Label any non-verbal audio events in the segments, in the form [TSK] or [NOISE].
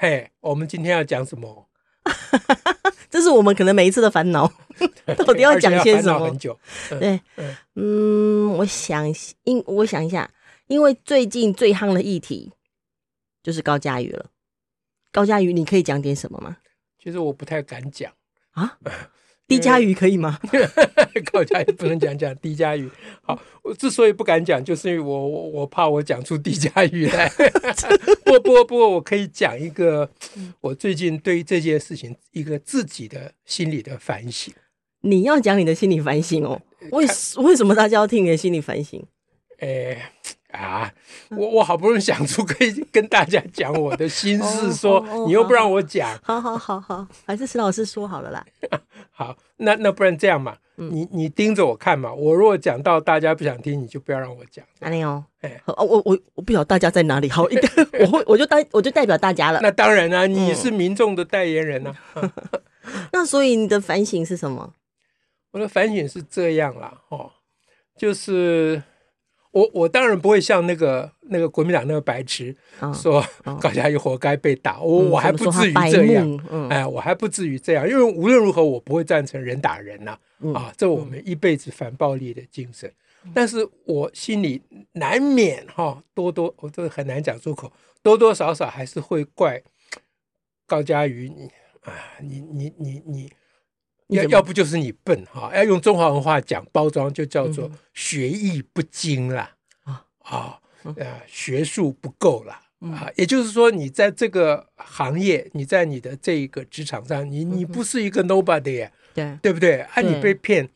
嘿我们今天要讲什么？[LAUGHS] 这是我们可能每一次的烦恼，[LAUGHS] 到底要讲些什么？很久。对，嗯，我想，因我想一下，因为最近最夯的议题就是高佳瑜了。高佳瑜，你可以讲点什么吗？其实我不太敢讲啊。[LAUGHS] 低嘉瑜可以吗？高嘉瑜不能讲讲低嘉瑜。好，我之所以不敢讲，就是因为我我我怕我讲出低嘉瑜来。[LAUGHS] 不过不过不过，我可以讲一个我最近对于这件事情一个自己的心理的反省。你要讲你的心理反省哦？为为什么大家要听你的心理反省？哎。啊，我我好不容易想出可以跟大家讲我的心事，说你又不让我讲，[LAUGHS] 好好好好，还是石老师说好了啦。[LAUGHS] 好，那那不然这样嘛，你你盯着我看嘛，我如果讲到大家不想听，你就不要让我讲。哪里哦？哎，哦，我我我不晓得大家在哪里，好，[LAUGHS] 我会我就代我就代表大家了。那当然啊，你是民众的代言人啊。那所以你的反省是什么？我的反省是这样啦，哦，就是。我我当然不会像那个那个国民党那个白痴说高嘉瑜活该被打，我我还不至于这样，哎，我还不至于这样，因为无论如何我不会赞成人打人呐，啊，这我们一辈子反暴力的精神。但是我心里难免哈多多，我这个很难讲出口，多多少少还是会怪高嘉瑜你啊，你你你你。要要不就是你笨哈，要用中华文化讲包装，就叫做学艺不精啦，啊啊，呃，学术不够啦。啊。也就是说，你在这个行业，你在你的这一个职场上，你你不是一个 nobody，对对不对？啊，你被骗，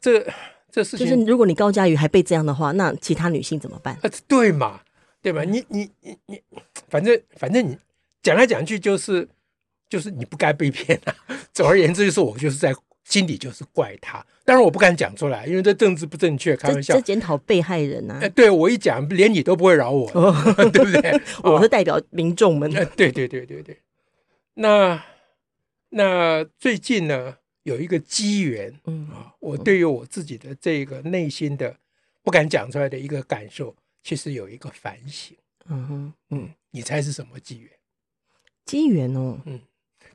这这事情就是，如果你高佳瑜还被这样的话，那其他女性怎么办？啊，对嘛，对吧？你你你你，反正反正你讲来讲去就是。就是你不该被骗啊！总而言之，就是我就是在心里就是怪他，当然我不敢讲出来，因为这政治不正确，开玩笑。这检讨被害人啊！哎，对我一讲，连你都不会饶我，[LAUGHS] 对不对？[LAUGHS] 我是代表民众们。对对对对对。那那最近呢，有一个机缘，嗯啊，我对于我自己的这个内心的不敢讲出来的一个感受，其实有一个反省。嗯哼，嗯，你猜是什么机缘？机缘哦，嗯。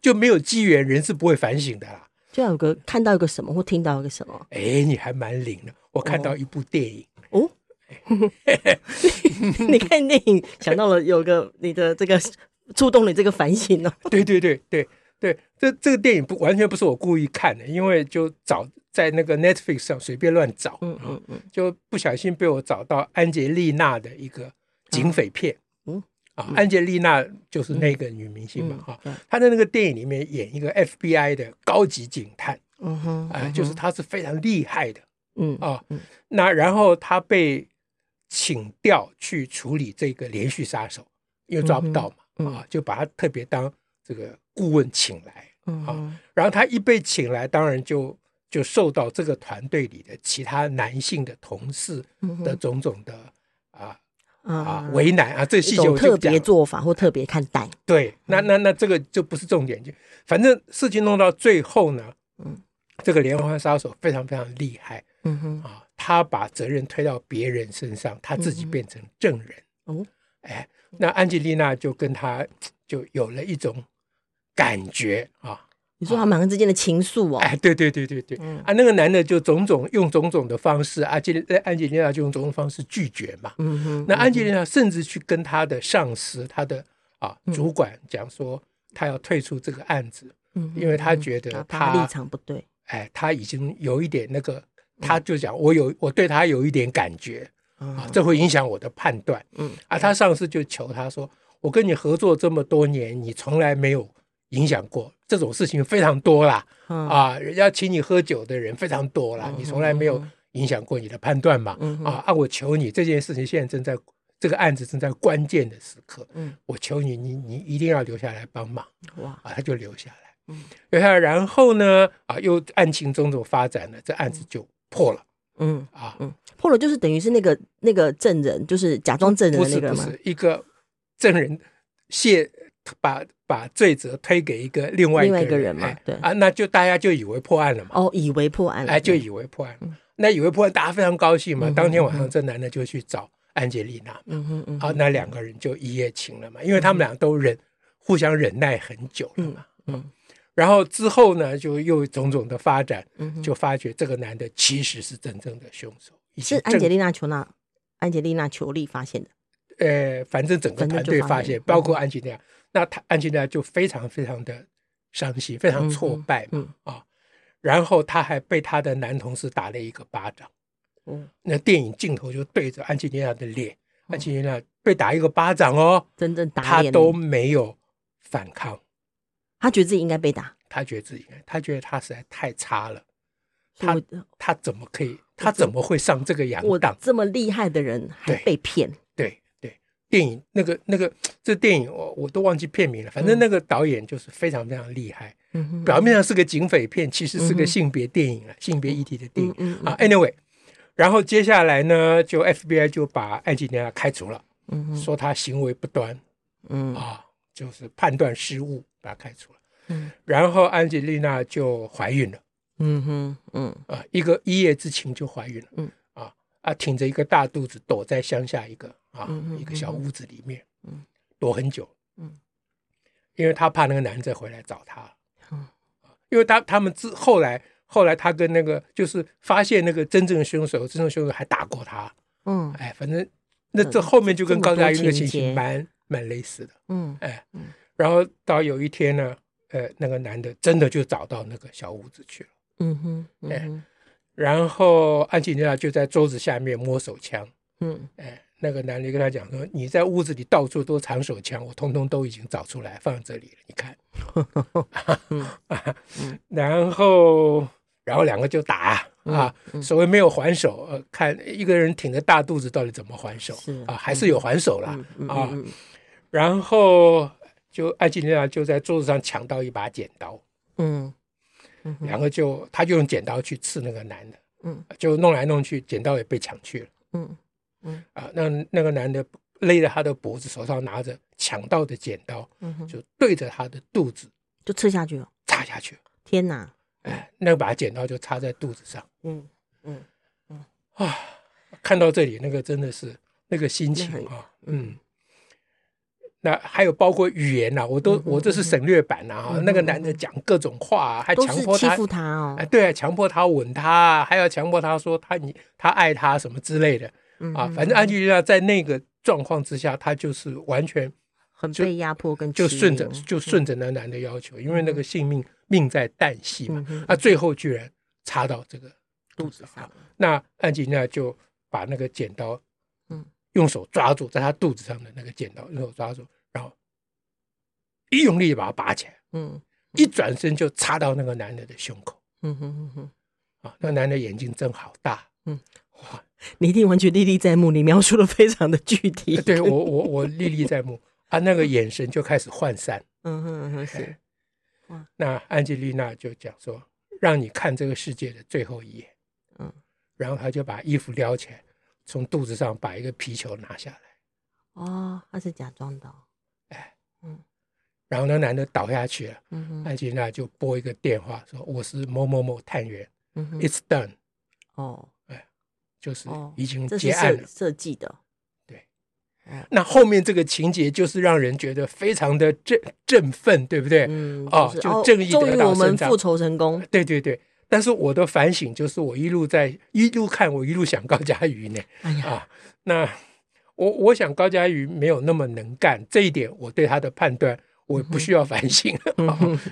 就没有机缘，人是不会反省的啦。就要有个看到一个什么，或听到一个什么。哎，你还蛮灵的。我看到一部电影哦。[LAUGHS] 你看电影想到了有个你的这个触动你这个反省哦。对对对对对，这这个电影不完全不是我故意看的，因为就找在那个 Netflix 上随便乱找，嗯嗯嗯，就不小心被我找到安洁莉娜的一个警匪片。嗯啊，安吉丽娜就是那个女明星嘛，哈，她在那个电影里面演一个 FBI 的高级警探，嗯哼，啊，就是她是非常厉害的，嗯啊，那然后她被请调去处理这个连续杀手，因为抓不到嘛，啊，就把她特别当这个顾问请来，啊，然后她一被请来，当然就就受到这个团队里的其他男性的同事的种种的啊。啊，为难啊！这个细节我就特别做法或特别看待。对，那那那这个就不是重点，就反正事情弄到最后呢，嗯，这个连环杀手非常非常厉害，嗯哼，啊，他把责任推到别人身上，他自己变成证人。哦，哎，那安吉丽娜就跟他就有了一种感觉啊。你说他们两个之间的情愫哦？哎，对对对对对，啊，那个男的就种种用种种的方式，啊，吉安吉丽娜就用种种方式拒绝嘛。嗯哼。那安吉丽娜甚至去跟他的上司、他的啊主管讲说，他要退出这个案子，因为他觉得他立场不对。哎，他已经有一点那个，他就讲我有我对他有一点感觉啊，这会影响我的判断。嗯。啊，他上司就求他说：“我跟你合作这么多年，你从来没有。”影响过这种事情非常多啦，嗯、啊，人家请你喝酒的人非常多啦，嗯、你从来没有影响过你的判断嘛，嗯、啊，啊，我求你这件事情现在正在这个案子正在关键的时刻，嗯，我求你，你你一定要留下来帮忙。哇，啊，他就留下来，嗯，留下来，然后呢，啊，又案情种种发展了，这案子就破了。嗯啊，嗯，破了就是等于是那个那个证人，就是假装证人的那个吗？不是，不是一个证人卸把把罪责推给一个另外一个人，另外一个人嘛，对啊，那就大家就以为破案了嘛。哦，以为破案了，哎，就以为破案。那以为破案，大家非常高兴嘛。当天晚上，这男的就去找安吉丽娜，嗯嗯嗯，啊，那两个人就一夜情了嘛，因为他们俩都忍互相忍耐很久了嘛，嗯。然后之后呢，就又种种的发展，就发觉这个男的其实是真正的凶手。是安吉丽娜·裘纳，安吉丽娜·裘丽发现的。呃，反正整个团队发现，包括安吉丽娜，那他安吉丽娜就非常非常的伤心，非常挫败嘛啊。然后他还被他的男同事打了一个巴掌。嗯，那电影镜头就对着安吉丽娜的脸，安吉丽娜被打一个巴掌哦，真正打他都没有反抗。他觉得自己应该被打，他觉得自己应该，他觉得他实在太差了，他他怎么可以，他怎么会上这个洋当？这么厉害的人还被骗？电影那个那个 [TSK] 这电影我我都忘记片名了，反正那个导演就是非常非常厉害。嗯，表面上是个警匪片，其实是个性别电影了，性别议题的电影。嗯啊。Anyway，然后接下来呢，就 FBI 就把安吉丽娜开除了，嗯，说他行为不端，嗯。啊，就是判断失误。把他开除了，嗯，然后安吉丽娜就怀孕了，嗯哼，嗯。啊，一个一夜之情就怀孕了，嗯。啊啊，挺着一个大肚子躲在乡下一个啊一个小屋子里面，嗯，躲很久，嗯，因为他怕那个男的回来找他，嗯，因为他他们之后来后来他跟那个就是发现那个真正的凶手，真正凶手还打过他，嗯，哎，反正那这后面就跟高嘉瑜的情形蛮蛮类似的，嗯，哎，嗯。然后到有一天呢，呃，那个男的真的就找到那个小屋子去了。嗯哼，哎，然后安吉丽娜就在桌子下面摸手枪。嗯，哎，那个男的跟他讲说：“你在屋子里到处都藏手枪，我通通都已经找出来放这里了，你看。[LAUGHS] ” [LAUGHS] 然后，然后两个就打啊，所谓没有还手，呃，看一个人挺着大肚子到底怎么还手啊？还是有还手了啊？然后。就艾吉丽娜就在桌子上抢到一把剪刀，嗯，两个就他就用剪刀去刺那个男的，嗯，就弄来弄去，剪刀也被抢去了，嗯嗯啊，那那个男的勒着他的脖子，手上拿着抢到的剪刀，嗯，就对着他的肚子就刺下去了，插下去了，天哪！哎，那把剪刀就插在肚子上，嗯嗯嗯啊，看到这里那个真的是那个心情啊，嗯。那还有包括语言呐、啊，我都我这是省略版呐啊，那个男的讲各种话、啊，还强迫他欺负他哦，哎，对啊，强迫他吻他，还要强迫他说他你他爱他什么之类的啊，反正安吉丽娜在那个状况之下，她就是完全很被压迫跟就顺着就顺着那男的要求，因为那个性命命在旦夕嘛，啊，最后居然插到这个肚子上，那安吉丽娜就把那个剪刀，嗯。用手抓住在他肚子上的那个剪刀，用手抓住，然后一用力把它拔起来，嗯，一转身就插到那个男的的胸口，嗯哼哼哼，啊，那男的眼睛睁好大，嗯，哇，你一定完全历历在目，你描述的非常的具体，对我我我历历在目，啊，那个眼神就开始涣散，嗯哼哼是，那安吉丽娜就讲说，让你看这个世界的最后一眼，嗯，然后他就把衣服撩起来。从肚子上把一个皮球拿下来，哦，他是假装的，哎，嗯，然后那男的倒下去了，嗯哼，安吉丽娜就拨一个电话说：“我是某某某探员，嗯哼，It's done，哦，哎，就是已经结案了，设计的，对，那后面这个情节就是让人觉得非常的振振奋，对不对？嗯，哦，就正义得到伸张，终于我们复仇成功，对对对。但是我的反省就是，我一路在一路看，我一路想高佳瑜呢。哎呀，啊，那我我想高佳瑜没有那么能干，这一点我对他的判断我不需要反省，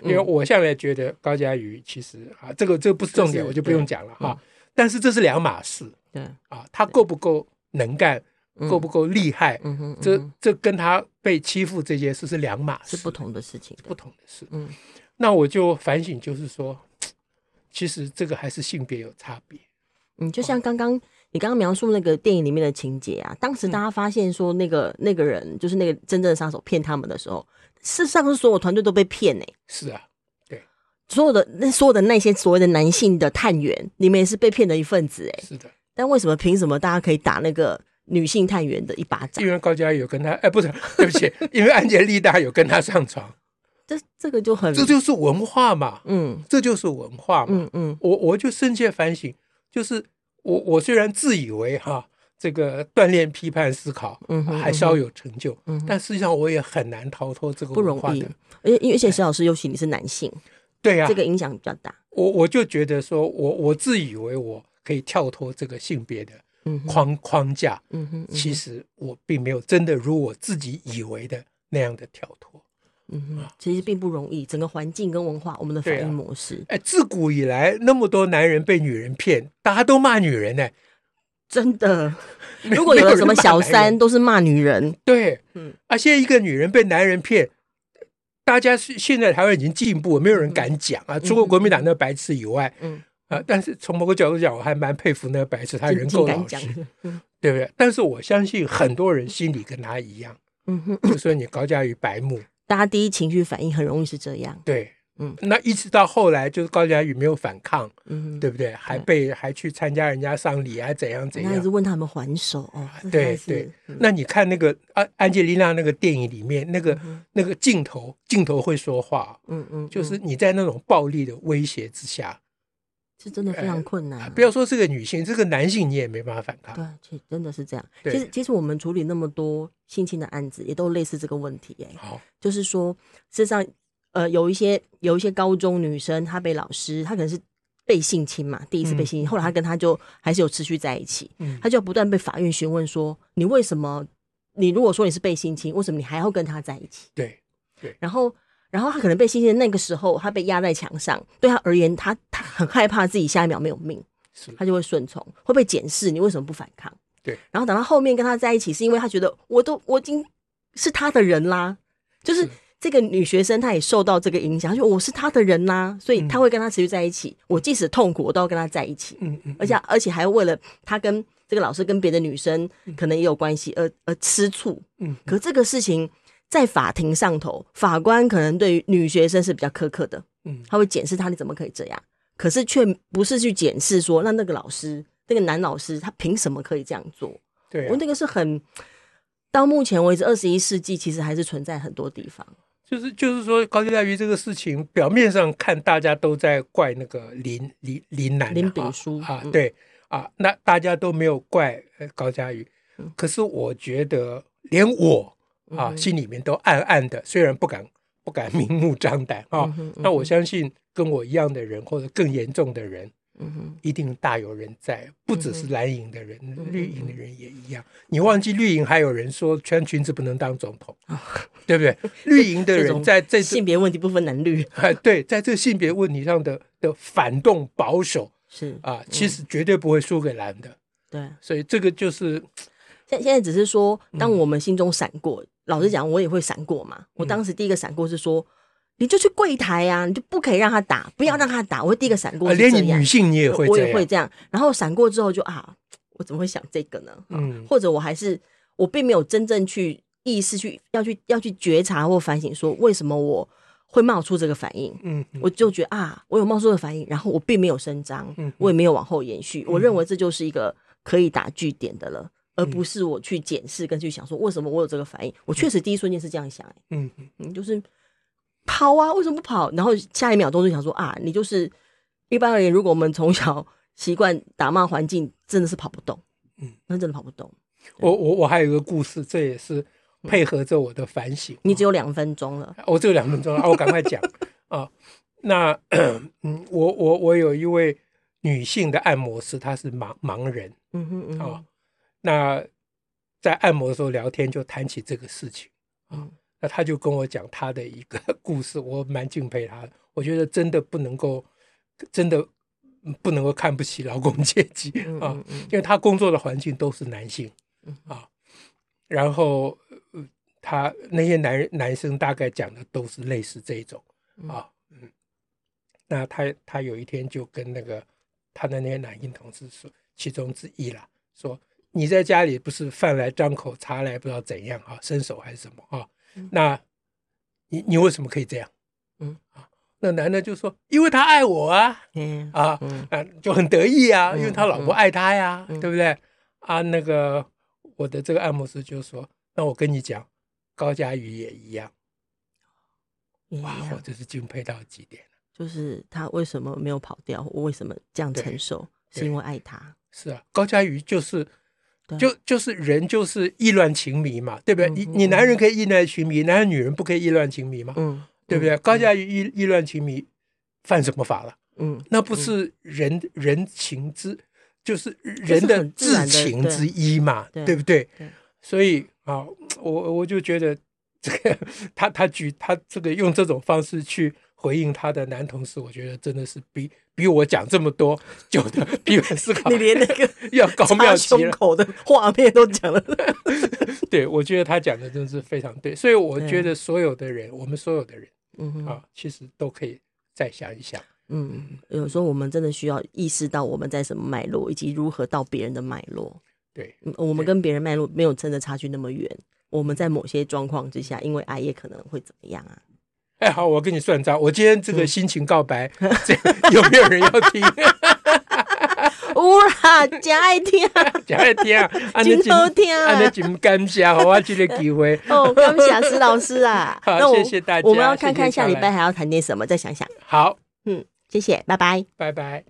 因为我向来觉得高佳瑜其实啊，这个这个不是重点，我就不用讲了哈，啊。但是这是两码事，对啊，他够不够能干，够不够厉害，嗯哼这这跟他被欺负这件事是两码事，是不同的事情，不同的事。嗯，那我就反省，就是说。其实这个还是性别有差别，嗯，就像刚刚你刚刚描述那个电影里面的情节啊，当时大家发现说那个、嗯、那个人就是那个真正的杀手骗他们的时候，事实上是所有团队都被骗呢、欸。是啊，对，所有的那所有的那些所谓的男性的探员，你们也是被骗的一份子哎、欸。是的，但为什么凭什么大家可以打那个女性探员的一巴掌？因为高嘉瑜有跟他，哎，不是，对不起，因为安杰丽大有跟他上床。[LAUGHS] 这这个就很，这就是文化嘛，嗯，这就是文化嘛，嗯嗯，我我就深切反省，就是我我虽然自以为哈这个锻炼批判思考，嗯，还稍有成就，嗯，但实际上我也很难逃脱这个文化的，不容易，而且因为而且石老师尤其你是男性，对呀，这个影响比较大。我我就觉得说我我自以为我可以跳脱这个性别的框框架，嗯哼，其实我并没有真的如我自己以为的那样的跳脱。嗯哼，其实并不容易，整个环境跟文化，我们的反应模式。哎、啊，自古以来那么多男人被女人骗，大家都骂女人呢、欸，真的。[LAUGHS] 如果有了什么小三，都是骂女人。对，嗯，啊，现在一个女人被男人骗，大家是现在台湾已经进步，没有人敢讲啊，除了国民党那个白痴以外，嗯啊，但是从某个角度讲，我还蛮佩服那个白痴，他人够老实，嗯、对不对？但是我相信很多人心里跟他一样，嗯哼，就说你高嘉瑜白目。大家第一情绪反应很容易是这样，对，嗯，那一直到后来就是高嘉瑜没有反抗，嗯，对不对？还被还去参加人家丧礼，还怎样怎样？那一直问他们还手哦，对对。那你看那个安安吉丽娜那个电影里面那个那个镜头，镜头会说话，嗯嗯，就是你在那种暴力的威胁之下。是真的非常困难，啊呃。不要说这个女性，这个男性你也没办法反抗。对，其实真的是这样。其实，其实我们处理那么多性侵的案子，也都类似这个问题，欸。哎，好，就是说，事实上，呃，有一些有一些高中女生，她被老师，她可能是被性侵嘛，第一次被性侵，嗯、后来她跟他就还是有持续在一起，嗯，她就不断被法院询问说，你为什么？你如果说你是被性侵，为什么你还要跟他在一起？对，对，然后。然后他可能被性侵那个时候，他被压在墙上，对他而言，他他很害怕自己下一秒没有命，他就会顺从，会被检视你为什么不反抗？对。然后等到后面跟他在一起，是因为他觉得我都我已经是他的人啦，就是这个女学生，她也受到这个影响，她说我是他的人啦，所以他会跟他持续在一起。我即使痛苦，我都要跟他在一起。嗯嗯。而且而且还为了他跟这个老师跟别的女生可能也有关系而而吃醋。嗯。可这个事情。在法庭上头，法官可能对于女学生是比较苛刻的，嗯，他会检视他，你怎么可以这样？可是却不是去检视说，那那个老师，那个男老师，他凭什么可以这样做？对、啊，我那个是很，到目前为止，二十一世纪其实还是存在很多地方。就是就是说，高嘉瑜这个事情，表面上看大家都在怪那个林林林男林炳书啊，对啊，那大家都没有怪高嘉瑜，可是我觉得连我。啊，心里面都暗暗的，虽然不敢不敢明目张胆啊，那我相信跟我一样的人，或者更严重的人，嗯哼，一定大有人在，不只是蓝营的人，绿营的人也一样。你忘记绿营还有人说穿裙子不能当总统，对不对？[LAUGHS] 绿营的人在这性别问题不分男绿，哎，[LAUGHS] 对，在这性别问题上的的反动保守是啊，其实绝对不会输给蓝的。对，所以这个就是现现在只是说，当我们心中闪过。老实讲，我也会闪过嘛。我当时第一个闪过是说，你就去柜台呀，你就不可以让他打，不要让他打。我会第一个闪过，连你女性你也会，我也会这样。然后闪过之后就啊，我怎么会想这个呢？嗯，或者我还是我并没有真正去意识去要去要去觉察或反省，说为什么我会冒出这个反应？嗯，我就觉得啊，我有冒出的反应，然后我并没有声张，我也没有往后延续。我认为这就是一个可以打据点的了。而不是我去检视跟去想说为什么我有这个反应，我确实第一瞬间是这样想，嗯嗯，就是跑啊，为什么不跑？然后下一秒钟就想说啊，你就是一般而言，如果我们从小 [LAUGHS] 习惯打骂环境，真的是跑不动，嗯，那真的跑不动。我我我还有一个故事，这也是配合着我的反省。你只有两分钟了，我只有两分钟了，啊，我赶快讲啊。那嗯，我我我有一位女性的按摩师，她是盲盲人，嗯哼嗯啊。那在按摩的时候聊天，就谈起这个事情啊。那他就跟我讲他的一个 [LAUGHS] 故事，我蛮敬佩他的。我觉得真的不能够，真的不能够看不起劳工阶级啊，因为他工作的环境都是男性啊。然后他那些男男生大概讲的都是类似这种啊。嗯，那他他有一天就跟那个他的那些男性同事说，其中之一啦。说你在家里不是饭来张口，茶来不知道怎样啊，伸手还是什么啊？嗯、那你你为什么可以这样？嗯啊，那男的就说，因为他爱我啊，嗯啊嗯啊就很得意啊，嗯、因为他老婆爱他呀，嗯、对不对？啊，那个我的这个按摩师就说，那我跟你讲，高佳瑜也一样。哇，我真是敬佩到极点。就是他为什么没有跑掉？我为什么这样承受？是因为爱他。是啊，高佳瑜就是，就就是人就是意乱情迷嘛，对不对？你你男人可以意乱情迷，男人女人不可以意乱情迷嘛？嗯，对不对？高嘉瑜意意乱情迷，犯什么法了？嗯，那不是人人情之，就是人的至情之一嘛，对不对？所以啊，我我就觉得这个他他举他这个用这种方式去。回应他的男同事，我觉得真的是比比我讲这么多 [LAUGHS] 久的批判思考，你连那个 [LAUGHS] 要高妙胸口的画面都讲了。[LAUGHS] 对，我觉得他讲的真是非常对，所以我觉得所有的人，我们所有的人，嗯啊，其实都可以再想一想。嗯，有时候我们真的需要意识到我们在什么脉络，以及如何到别人的脉络。对，我们跟别人脉络没有真的差距那么远。我们在某些状况之下，因为爱也可能会怎么样啊？哎，好，我跟你算账。我今天这个心情告白，[LAUGHS] 嗯、有没有人要听？[LAUGHS] 有啦，真爱听，真爱听，真好听。那真感谢，好，我这个机会。哦，感谢施老师啊。[LAUGHS] 好，那谢谢大家。我们要看看下礼拜还要谈点什么，再想想。好，嗯，谢谢，拜拜，拜拜。